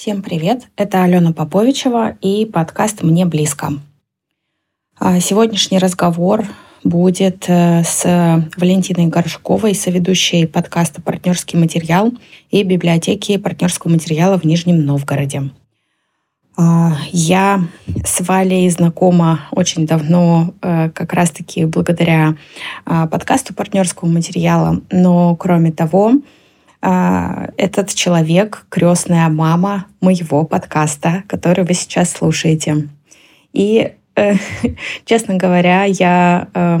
Всем привет! Это Алена Поповичева и подкаст «Мне близко». А, сегодняшний разговор будет э, с Валентиной Горшковой, соведущей подкаста «Партнерский материал» и библиотеки партнерского материала в Нижнем Новгороде. А, я с Валей знакома очень давно, э, как раз-таки благодаря а, подкасту партнерского материала, но кроме того, этот человек — крестная мама моего подкаста, который вы сейчас слушаете. И, э, честно говоря, я э,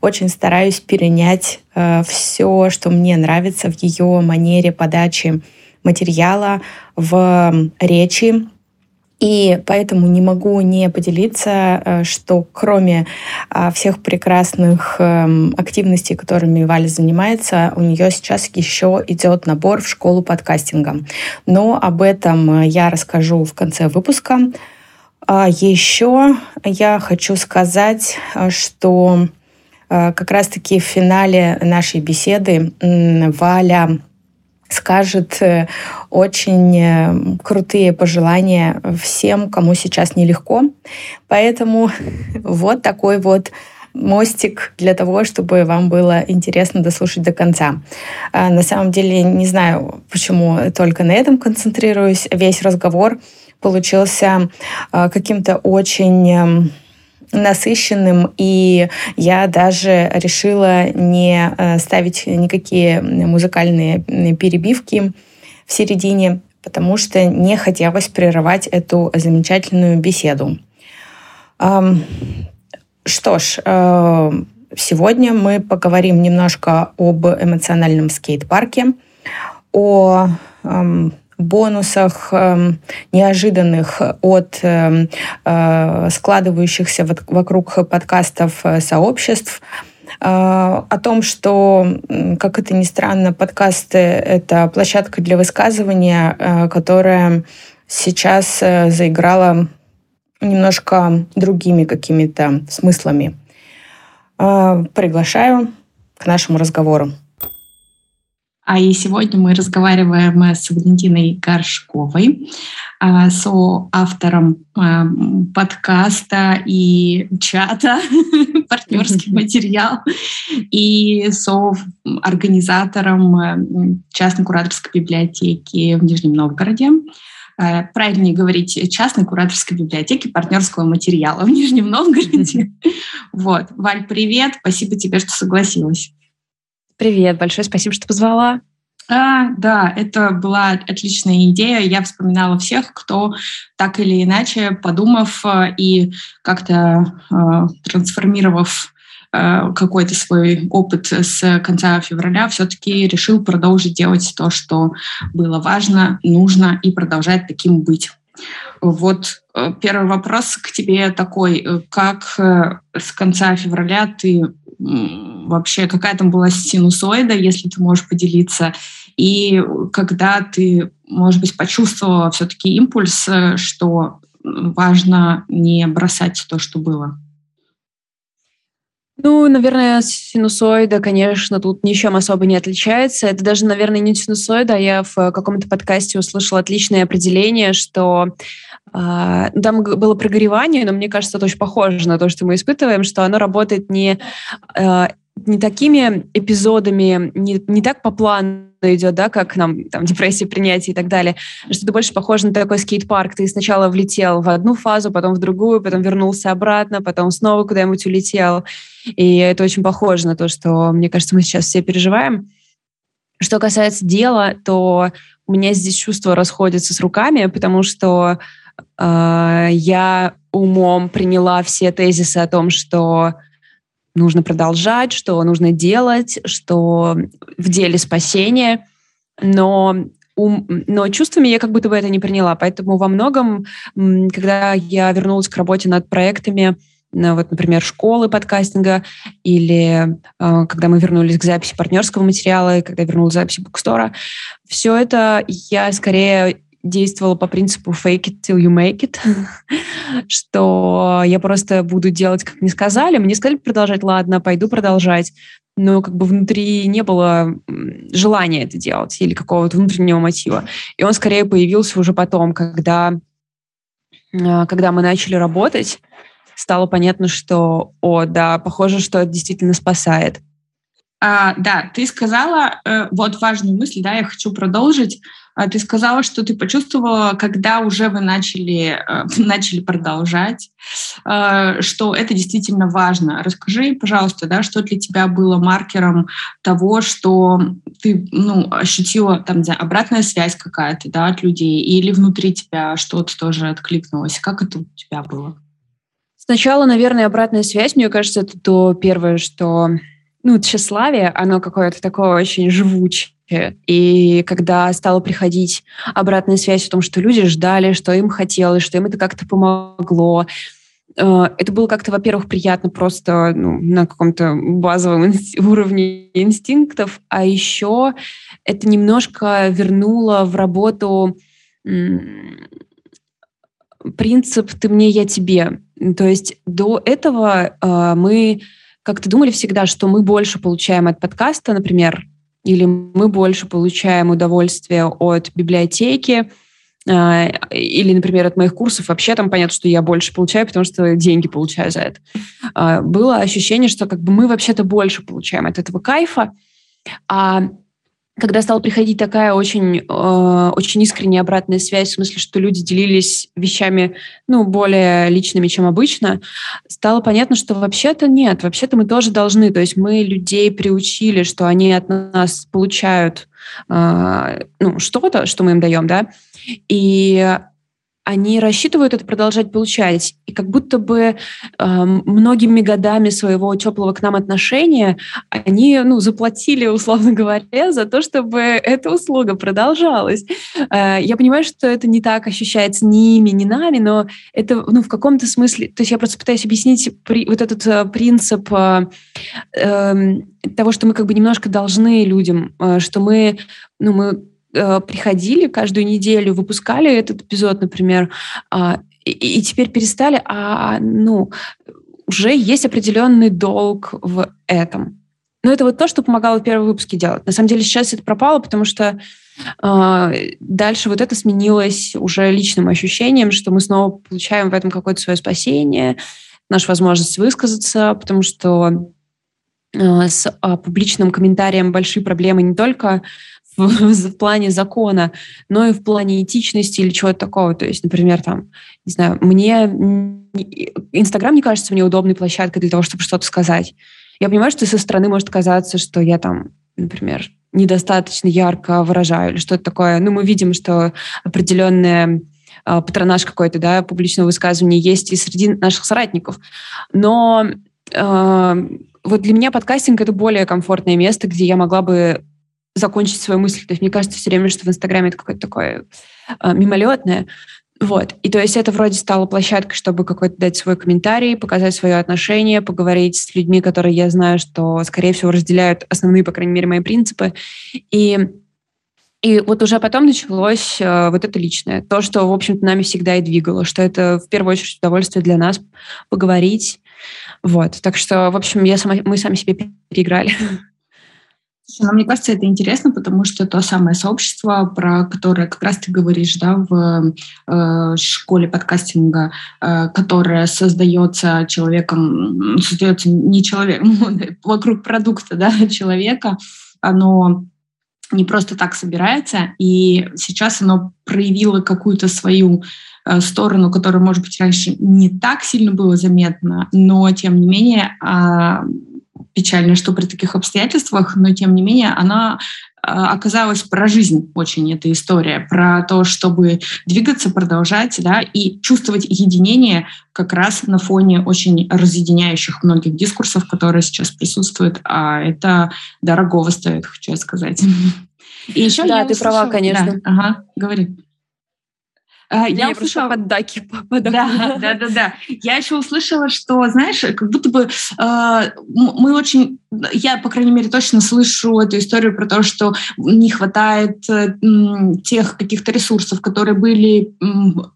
очень стараюсь перенять э, все, что мне нравится в ее манере подачи материала в речи, и поэтому не могу не поделиться, э, что кроме а, всех прекрасных эм, активностей, которыми Валя занимается, у нее сейчас еще идет набор в школу подкастинга. Но об этом я расскажу в конце выпуска. А еще я хочу сказать, э, что э, как раз-таки в финале нашей беседы Валя скажет э, очень э, крутые пожелания всем, кому сейчас нелегко. Поэтому вот такой вот мостик для того, чтобы вам было интересно дослушать до конца. А, на самом деле не знаю, почему только на этом концентрируюсь. Весь разговор получился а, каким-то очень эм, насыщенным, и я даже решила не э, ставить никакие музыкальные перебивки в середине, потому что не хотелось прерывать эту замечательную беседу. Что ж, э, сегодня мы поговорим немножко об эмоциональном скейт-парке, о бонусах э, неожиданных от э, э, складывающихся вокруг подкастов э, сообществ, э, о том, что, как это ни странно, подкасты — это площадка для высказывания, которая сейчас заиграла немножко другими какими-то смыслами. Приглашаю к нашему разговору. А и сегодня мы разговариваем с Валентиной Горшковой, а, соавтором а, подкаста и чата «Партнерский материал» и соорганизатором а, частной кураторской библиотеки в Нижнем Новгороде правильнее говорить, частной кураторской библиотеки партнерского материала в Нижнем Новгороде. Вот. Валь, привет. Спасибо тебе, что согласилась. Привет, большое спасибо, что позвала. А, да, это была отличная идея. Я вспоминала всех, кто так или иначе, подумав э, и как-то э, трансформировав э, какой-то свой опыт с конца февраля, все-таки решил продолжить делать то, что было важно, нужно и продолжать таким быть. Вот э, первый вопрос к тебе такой. Как с конца февраля ты вообще, какая там была синусоида, если ты можешь поделиться, и когда ты, может быть, почувствовала все-таки импульс, э, что важно не бросать то, что было? Ну, наверное, синусоида, конечно, тут ничем особо не отличается. Это даже, наверное, не синусоида, а я в каком-то подкасте услышала отличное определение, что э, там было прогревание, но мне кажется, это очень похоже на то, что мы испытываем, что оно работает не, э, не такими эпизодами, не, не так по плану, идет, да, как нам там депрессия, принятие и так далее, что это больше похоже на такой скейт-парк. Ты сначала влетел в одну фазу, потом в другую, потом вернулся обратно, потом снова куда-нибудь улетел. И это очень похоже на то, что, мне кажется, мы сейчас все переживаем. Что касается дела, то у меня здесь чувства расходятся с руками, потому что э, я умом приняла все тезисы о том, что нужно продолжать, что нужно делать, что в деле спасения, но ум, но чувствами я как будто бы это не приняла. Поэтому во многом, когда я вернулась к работе над проектами, вот, например, школы подкастинга, или э, когда мы вернулись к записи партнерского материала, когда я вернулась к записи букстора, все это я скорее действовала по принципу fake it till you make it, что я просто буду делать, как мне сказали. Мне сказали продолжать, ладно, пойду продолжать. Но как бы внутри не было желания это делать или какого-то внутреннего мотива. И он скорее появился уже потом, когда, э, когда мы начали работать, стало понятно, что, о, да, похоже, что это действительно спасает. А, да, ты сказала, э, вот важную мысль, да, я хочу продолжить. А, ты сказала, что ты почувствовала, когда уже вы начали, э, начали продолжать, э, что это действительно важно. Расскажи, пожалуйста, да, что для тебя было маркером того, что ты ну, ощутила там, да, обратная связь какая-то да, от людей, или внутри тебя что-то тоже откликнулось. Как это у тебя было? Сначала, наверное, обратная связь, мне кажется, это то первое, что ну, тщеславие, оно какое-то такое очень живучее. И когда стала приходить обратная связь о том, что люди ждали, что им хотелось, что им это как-то помогло, э, это было как-то, во-первых, приятно просто ну, на каком-то базовом уровне инстинктов, а еще это немножко вернуло в работу принцип «ты мне, я тебе». То есть до этого э, мы как-то думали всегда, что мы больше получаем от подкаста, например, или мы больше получаем удовольствие от библиотеки, э, или, например, от моих курсов вообще там понятно, что я больше получаю, потому что деньги получаю за это. Э, было ощущение, что как бы мы вообще-то больше получаем от этого кайфа, а когда стала приходить такая очень, э, очень искренняя обратная связь, в смысле, что люди делились вещами, ну, более личными, чем обычно, стало понятно, что вообще-то нет, вообще-то мы тоже должны, то есть мы людей приучили, что они от нас получают э, ну, что-то, что мы им даем, да, и они рассчитывают это продолжать получать. И как будто бы э, многими годами своего теплого к нам отношения они ну, заплатили, условно говоря, за то, чтобы эта услуга продолжалась. Э, я понимаю, что это не так ощущается ни ими, ни нами, но это ну, в каком-то смысле... То есть я просто пытаюсь объяснить при, вот этот э, принцип э, э, того, что мы как бы немножко должны людям, э, что мы, ну, мы э, приходили каждую неделю, выпускали этот эпизод, например, э, и, и теперь перестали, а ну уже есть определенный долг в этом. Но это вот то, что помогало первые выпуски делать. На самом деле сейчас это пропало, потому что э, дальше вот это сменилось уже личным ощущением, что мы снова получаем в этом какое-то свое спасение, нашу возможность высказаться, потому что э, с э, публичным комментарием большие проблемы не только в, в плане закона, но и в плане этичности или чего-то такого. То есть, например, там, не знаю, мне Инстаграм не кажется мне удобной площадкой для того, чтобы что-то сказать. Я понимаю, что со стороны может казаться, что я там, например, недостаточно ярко выражаю или что-то такое. Ну, мы видим, что определенная патронаж какой-то, да, публичного высказывания есть и среди наших соратников. Но э, вот для меня подкастинг — это более комфортное место, где я могла бы закончить свою мысль. То есть мне кажется все время, что в Инстаграме это какое-то такое э, мимолетное. Вот. И то есть это вроде стало площадкой, чтобы какой-то дать свой комментарий, показать свое отношение, поговорить с людьми, которые я знаю, что, скорее всего, разделяют основные, по крайней мере, мои принципы. И и вот уже потом началось э, вот это личное, то, что, в общем-то, нами всегда и двигало, что это в первую очередь удовольствие для нас поговорить. Вот. Так что, в общем, я сама, мы сами себе переиграли. Слушай, ну, мне кажется, это интересно, потому что то самое сообщество, про которое как раз ты говоришь, да, в э, школе подкастинга, э, которое создается человеком, создается не человеком, вокруг продукта, да, человека, оно не просто так собирается, и сейчас оно проявило какую-то свою э, сторону, которая, может быть, раньше не так сильно было заметно, но, тем не менее, а, печально, что при таких обстоятельствах, но тем не менее она а, оказалась про жизнь очень эта история, про то, чтобы двигаться, продолжать, да, и чувствовать единение как раз на фоне очень разъединяющих многих дискурсов, которые сейчас присутствуют, а это дорогого стоит, хочу сказать. И еще да, ты услышала... права, конечно. Да, ага, говори. А, я, я услышала поддаки. Да, да, да, да. Я еще услышала, что, знаешь, как будто бы э, мы очень, я, по крайней мере, точно слышу эту историю про то, что не хватает э, тех каких-то ресурсов, которые были э,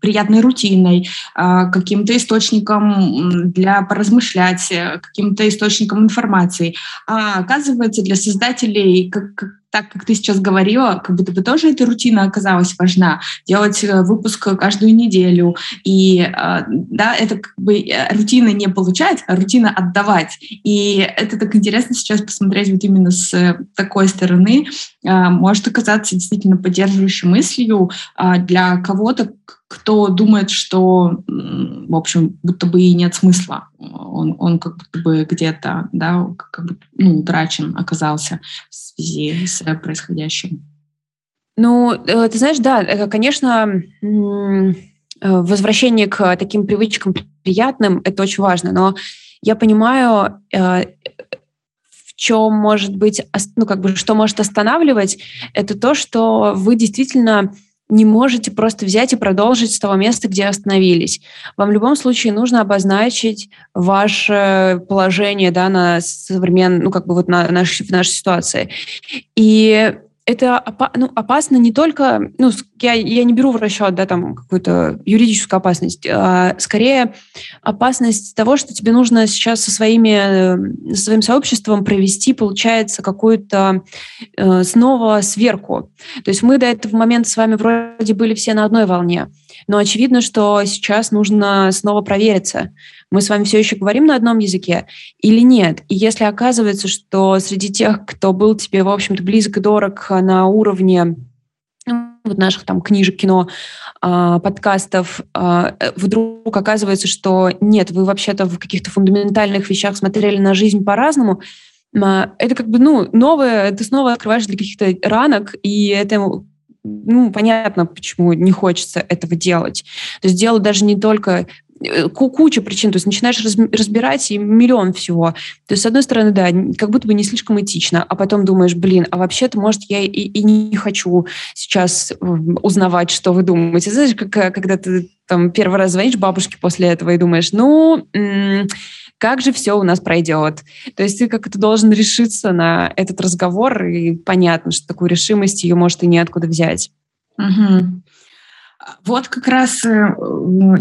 приятной рутиной, э, каким-то источником для поразмышлять, каким-то источником информации. А оказывается, для создателей как, так как ты сейчас говорила, как будто бы тоже эта рутина оказалась важна. Делать э, выпуск каждую неделю. И э, да, это как бы э, рутина не получать, а рутина отдавать. И это так интересно сейчас посмотреть вот именно с такой стороны. Может оказаться действительно поддерживающей мыслью для кого-то, кто думает, что, в общем, будто бы и нет смысла. Он, он как будто бы где-то, да, как бы, ну, утрачен оказался в связи с происходящим. Ну, э, ты знаешь, да, э, конечно, э, возвращение к таким привычкам приятным – это очень важно, но я понимаю, в чем может быть, ну, как бы, что может останавливать, это то, что вы действительно не можете просто взять и продолжить с того места, где остановились. Вам в любом случае нужно обозначить ваше положение да, на современ, ну, как бы вот на, наш, в нашей ситуации. И это опа ну, опасно не только, ну, я, я не беру в расчет, да, там, какую-то юридическую опасность, а скорее опасность того, что тебе нужно сейчас со своими, со своим сообществом провести, получается, какую-то э, снова сверку. То есть мы до этого момента с вами вроде были все на одной волне, но очевидно, что сейчас нужно снова провериться мы с вами все еще говорим на одном языке или нет. И если оказывается, что среди тех, кто был тебе, в общем-то, близок и дорог на уровне ну, вот наших там книжек, кино, э, подкастов, э, вдруг оказывается, что нет, вы вообще-то в каких-то фундаментальных вещах смотрели на жизнь по-разному, э, это как бы, ну, новое, ты снова открываешь для каких-то ранок, и это ну, понятно, почему не хочется этого делать. То есть дело даже не только Э, куча причин, то есть начинаешь разбирать и миллион всего. То есть, с одной стороны, да, как будто бы не слишком этично, а потом думаешь, блин, а вообще-то, может, я и, и не хочу сейчас узнавать, что вы думаете. Знаешь, как, э, когда ты там первый раз звонишь бабушке после этого и думаешь, ну, как же все у нас пройдет. То есть ты как-то должен решиться на этот разговор, и понятно, что такую решимость ее может и неоткуда взять. Угу. Вот как раз э,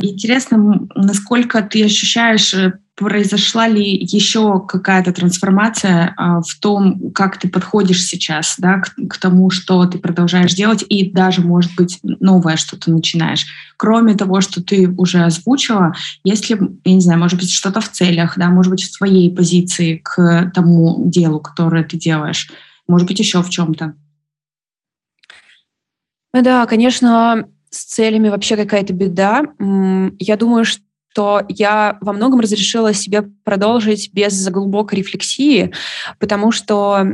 интересно, насколько ты ощущаешь, э, произошла ли еще какая-то трансформация а, в том, как ты подходишь сейчас да, к, к тому, что ты продолжаешь делать, и даже, может быть, новое что-то начинаешь. Кроме того, что ты уже озвучила, если, я не знаю, может быть, что-то в целях, да, может быть, в своей позиции к тому делу, которое ты делаешь, может быть, еще в чем-то. Да, конечно, с целями вообще какая-то беда. Я думаю, что я во многом разрешила себе продолжить без глубокой рефлексии, потому что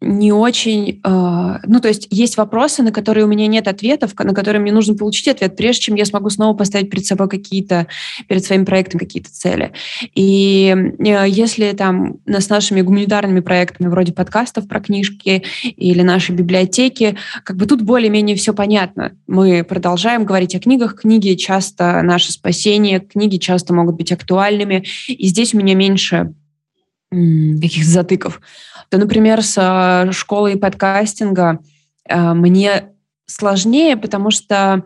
не очень... Э, ну, то есть есть вопросы, на которые у меня нет ответов, на которые мне нужно получить ответ, прежде чем я смогу снова поставить перед собой какие-то, перед своим проектом какие-то цели. И э, если там с нашими гуманитарными проектами, вроде подкастов про книжки или нашей библиотеки, как бы тут более-менее все понятно. Мы продолжаем говорить о книгах. Книги часто наше спасение, книги часто могут быть актуальными. И здесь у меня меньше каких-то затыков. То, например, с э, школой подкастинга э, мне сложнее, потому что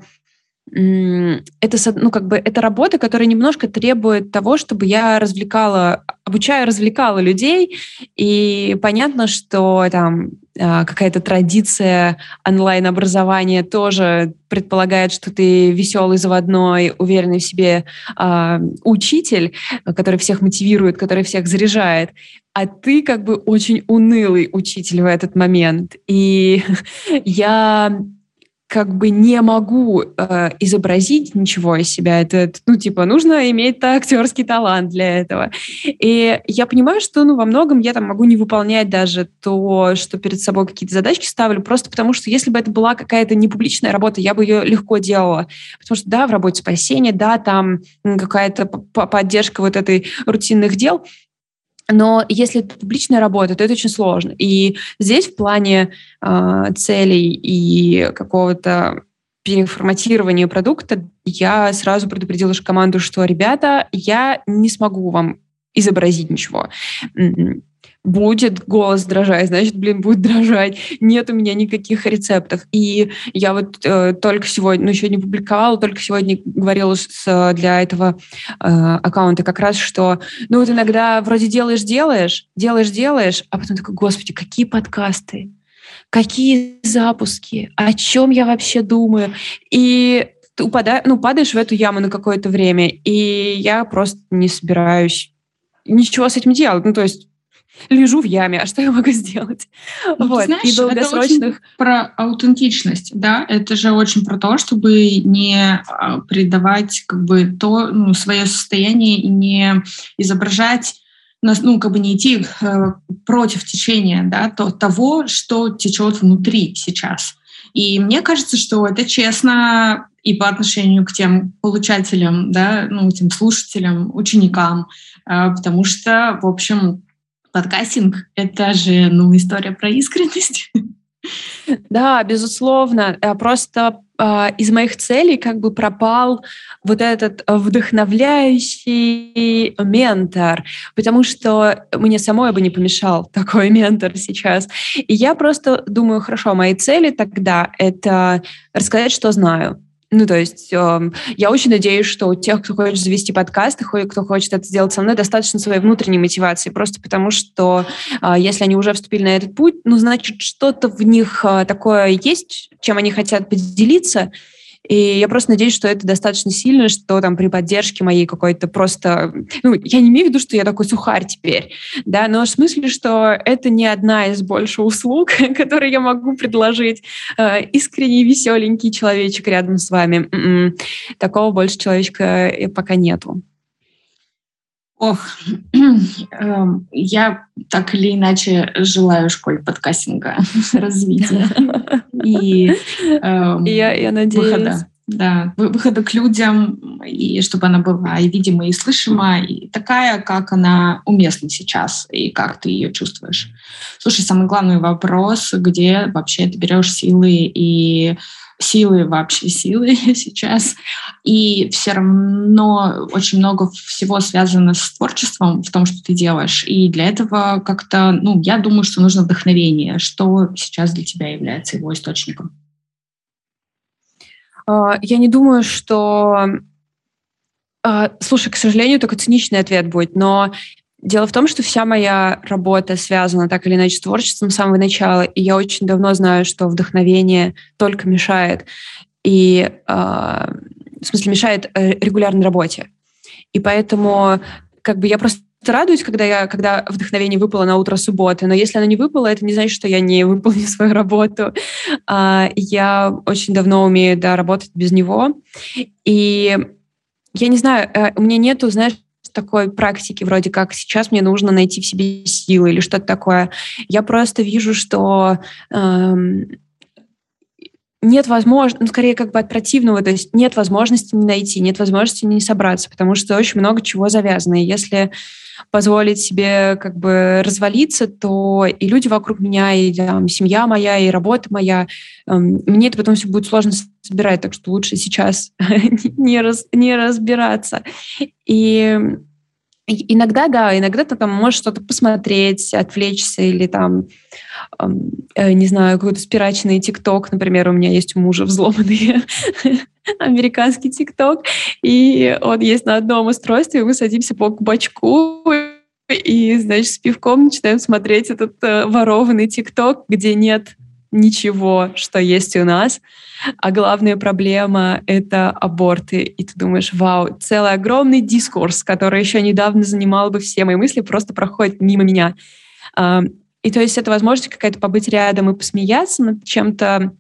это, ну, как бы, это работа, которая немножко требует того, чтобы я развлекала, обучаю, развлекала людей, и понятно, что там а, какая-то традиция онлайн-образования тоже предполагает, что ты веселый, заводной, уверенный в себе э, учитель, который всех мотивирует, который всех заряжает, а ты как бы очень унылый учитель в этот момент. И я как бы не могу э, изобразить ничего из себя. Это, ну, типа, нужно иметь актерский талант для этого. И я понимаю, что, ну, во многом я там могу не выполнять даже то, что перед собой какие-то задачки ставлю, просто потому что если бы это была какая-то непубличная работа, я бы ее легко делала. Потому что, да, в работе спасения, да, там какая-то поддержка вот этой рутинных дел, но если это публичная работа, то это очень сложно. И здесь в плане э, целей и какого-то переформатирования продукта я сразу предупредила команду, что, ребята, я не смогу вам изобразить ничего будет голос дрожать, значит, блин, будет дрожать. Нет у меня никаких рецептов. И я вот э, только сегодня, ну, еще не публиковала, только сегодня говорила с, для этого э, аккаунта как раз, что, ну, вот иногда вроде делаешь-делаешь, делаешь-делаешь, а потом такой, господи, какие подкасты? какие запуски, о чем я вообще думаю. И ты упада... ну, падаешь в эту яму на какое-то время, и я просто не собираюсь ничего с этим делать. Ну, то есть лежу в яме, а что я могу сделать? Ну, вот. знаешь, и долгосрочных... это про аутентичность, да, это же очень про то, чтобы не а, придавать как бы то, ну, свое состояние и не изображать ну, как бы не идти э, против течения, да, то, того, что течет внутри сейчас. И мне кажется, что это честно и по отношению к тем получателям, да, ну, тем слушателям, ученикам, э, потому что, в общем, подкастинг — это же, ну, история про искренность. Да, безусловно. Э, просто э, из моих целей как бы пропал вот этот вдохновляющий ментор, потому что мне самой бы не помешал такой ментор сейчас. И я просто думаю, хорошо, мои цели тогда — это рассказать, что знаю, ну, то есть э, я очень надеюсь, что у тех, кто хочет завести подкаст, и кто хочет это сделать со мной, достаточно своей внутренней мотивации, просто потому что э, если они уже вступили на этот путь, ну, значит, что-то в них э, такое есть, чем они хотят поделиться, и я просто надеюсь, что это достаточно сильно, что там при поддержке моей какой-то просто... Ну, я не имею в виду, что я такой сухарь теперь, да, но в смысле, что это не одна из больше услуг, которые я могу предложить. Э, искренний, веселенький человечек рядом с вами. М-м. Такого больше человечка пока нету. Ох, эм, я так или иначе желаю школе подкастинга развития и эм, я, я надеюсь. выхода. Да, выхода к людям, и чтобы она была и видима, и слышима, и такая, как она уместна сейчас, и как ты ее чувствуешь. Слушай, самый главный вопрос, где вообще ты берешь силы и силы вообще силы сейчас. И все равно очень много всего связано с творчеством в том, что ты делаешь. И для этого как-то, ну, я думаю, что нужно вдохновение. Что сейчас для тебя является его источником? А, я не думаю, что... А, слушай, к сожалению, только циничный ответ будет, но Дело в том, что вся моя работа связана так или иначе с творчеством с самого начала, и я очень давно знаю, что вдохновение только мешает, и э, в смысле мешает э, регулярной работе. И поэтому как бы я просто радуюсь, когда, я, когда вдохновение выпало на утро субботы, но если оно не выпало, это не значит, что я не выполню свою работу. А, я очень давно умею да, работать без него. И я не знаю, э, у меня нету, знаешь, такой практики, вроде как сейчас мне нужно найти в себе силы или что-то такое. Я просто вижу, что эм, нет возможности, ну, скорее как бы от противного, то есть нет возможности не найти, нет возможности не собраться, потому что очень много чего завязано. И если позволить себе как бы развалиться, то и люди вокруг меня, и там, семья моя, и работа моя, эм, мне это потом все будет сложно собирать, так что лучше сейчас не, раз, не разбираться. И Иногда, да, иногда ты там можешь что-то посмотреть, отвлечься или там, э, не знаю, какой-то спирачный ТикТок, например, у меня есть у мужа взломанный американский ТикТок, и он есть на одном устройстве, и мы садимся по бачку и, значит, с пивком начинаем смотреть этот э, ворованный ТикТок, где нет ничего, что есть у нас, а главная проблема — это аборты. И ты думаешь, вау, целый огромный дискурс, который еще недавно занимал бы все мои мысли, просто проходит мимо меня. И то есть это возможность какая-то побыть рядом и посмеяться над чем-то,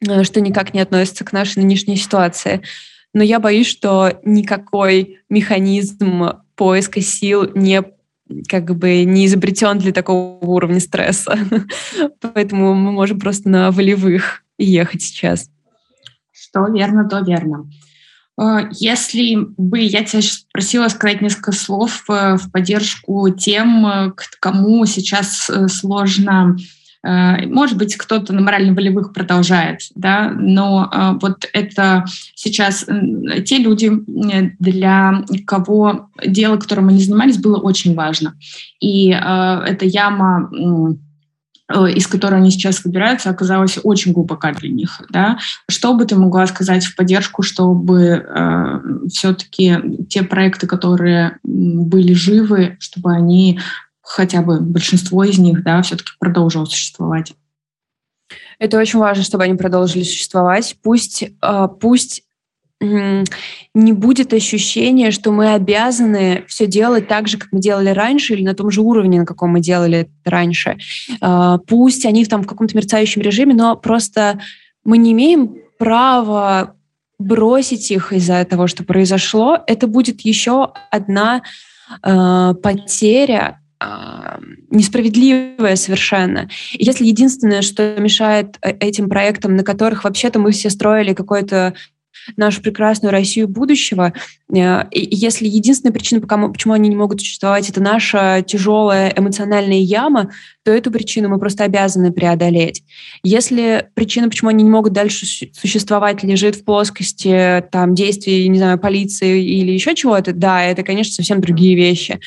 э, что никак не относится к нашей нынешней ситуации. Но я боюсь, что никакой механизм поиска сил не как бы не изобретен для такого уровня стресса. Поэтому мы можем просто на волевых ехать сейчас. Что верно, то верно. Э, если бы я тебя сейчас просила сказать несколько слов э, в поддержку тем, э, кому сейчас сложно Э, может быть, кто-то на морально-волевых продолжает, да, но э, вот это сейчас те люди, для кого дело, которым они занимались, было очень важно. И э, эта яма из которой они сейчас выбираются, оказалась очень глубока для них. Да? Что бы ты могла сказать в поддержку, чтобы э, все-таки те проекты, которые были живы, чтобы они хотя бы большинство из них, да, все-таки продолжило существовать. Это очень важно, чтобы они продолжили существовать. Пусть, а, пусть не будет ощущения, что мы обязаны все делать так же, как мы делали раньше, или на том же уровне, на каком мы делали раньше. А, пусть они там в каком-то мерцающем режиме, но просто мы не имеем права бросить их из-за того, что произошло. Это будет еще одна э, потеря несправедливая совершенно. И если единственное, что мешает э, этим проектам, на которых вообще-то мы все строили какой-то нашу прекрасную Россию будущего. Э, и если единственная причина, почему они не могут существовать, это наша тяжелая эмоциональная яма, то эту причину мы просто обязаны преодолеть. Если причина, почему они не могут дальше существовать, лежит в плоскости там, действий, не знаю, полиции или еще чего-то, да, это, конечно, совсем другие вещи.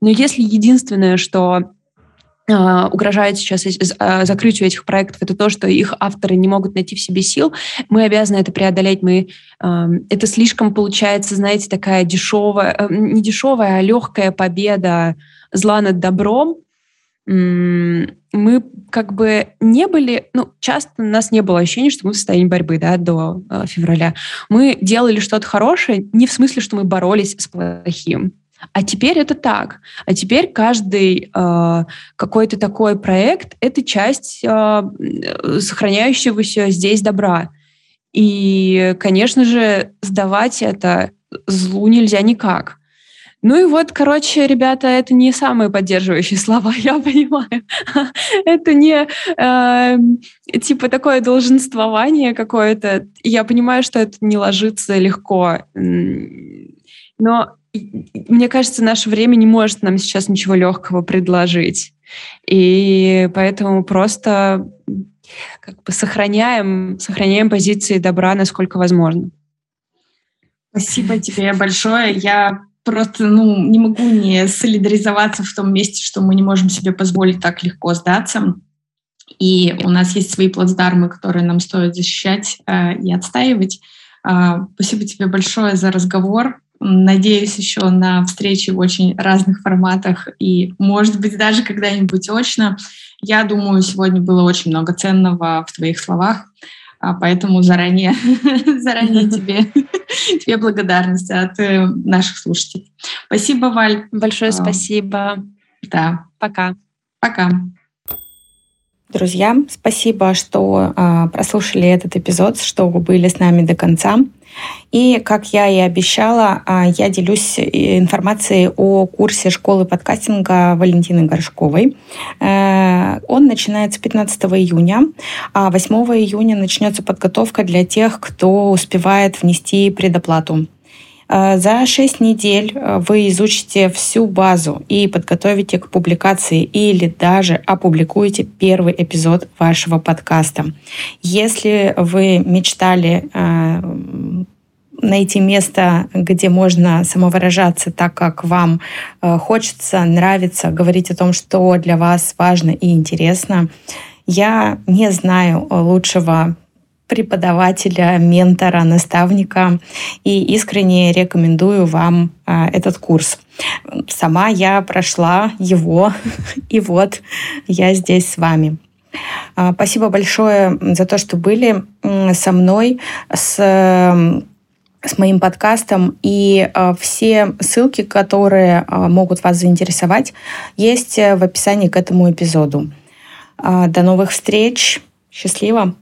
Но если единственное, что угрожает сейчас а, закрытию этих проектов, это то, что их авторы не могут найти в себе сил. Мы обязаны это преодолеть. Мы, это слишком получается, знаете, такая дешевая, э, не дешевая, а легкая победа зла над добром. Мы как бы не были, ну, часто у нас не было ощущения, что мы в состоянии борьбы, да, до э, февраля. Мы делали что-то хорошее не в смысле, что мы боролись с плохим, а теперь это так. А теперь каждый э, какой-то такой проект — это часть э, сохраняющегося здесь добра. И, конечно же, сдавать это злу нельзя никак. Ну и вот, короче, ребята, это не самые поддерживающие слова, я понимаю. это не э, типа такое долженствование какое-то. Я понимаю, что это не ложится легко. Но мне кажется, наше время не может нам сейчас ничего легкого предложить. И поэтому просто как бы сохраняем, сохраняем позиции добра, насколько возможно. Спасибо тебе большое. Я просто ну, не могу не солидаризоваться в том месте, что мы не можем себе позволить так легко сдаться. И у нас есть свои плацдармы, которые нам стоит защищать э, и отстаивать. Э, спасибо тебе большое за разговор. Надеюсь еще на встречи в очень разных форматах и, может быть, даже когда-нибудь очно. Я думаю, сегодня было очень много ценного в твоих словах, а поэтому заранее, заранее тебе, тебе благодарность от э, наших слушателей. Спасибо, Валь. Большое а, спасибо. Да. Пока. Пока. Друзья, спасибо, что э, прослушали этот эпизод, что вы были с нами до конца. И, как я и обещала, а, я делюсь э, информацией о курсе школы подкастинга Валентины Горшковой. Э, он начинается 15 июня, а 8 июня начнется подготовка для тех, кто успевает внести предоплату. Э, за 6 недель вы изучите всю базу и подготовите к публикации или даже опубликуете первый эпизод вашего подкаста. Если вы мечтали найти место, где можно самовыражаться так, как вам э, хочется, нравится, говорить о том, что для вас важно и интересно. Я не знаю лучшего преподавателя, ментора, наставника и искренне рекомендую вам э, этот курс. Сама я прошла его, и вот я здесь с вами. Э, спасибо большое за то, что были со мной, с с моим подкастом, и э, все ссылки, которые э, могут вас заинтересовать, есть в описании к этому эпизоду. Э, до новых встреч. Счастливо!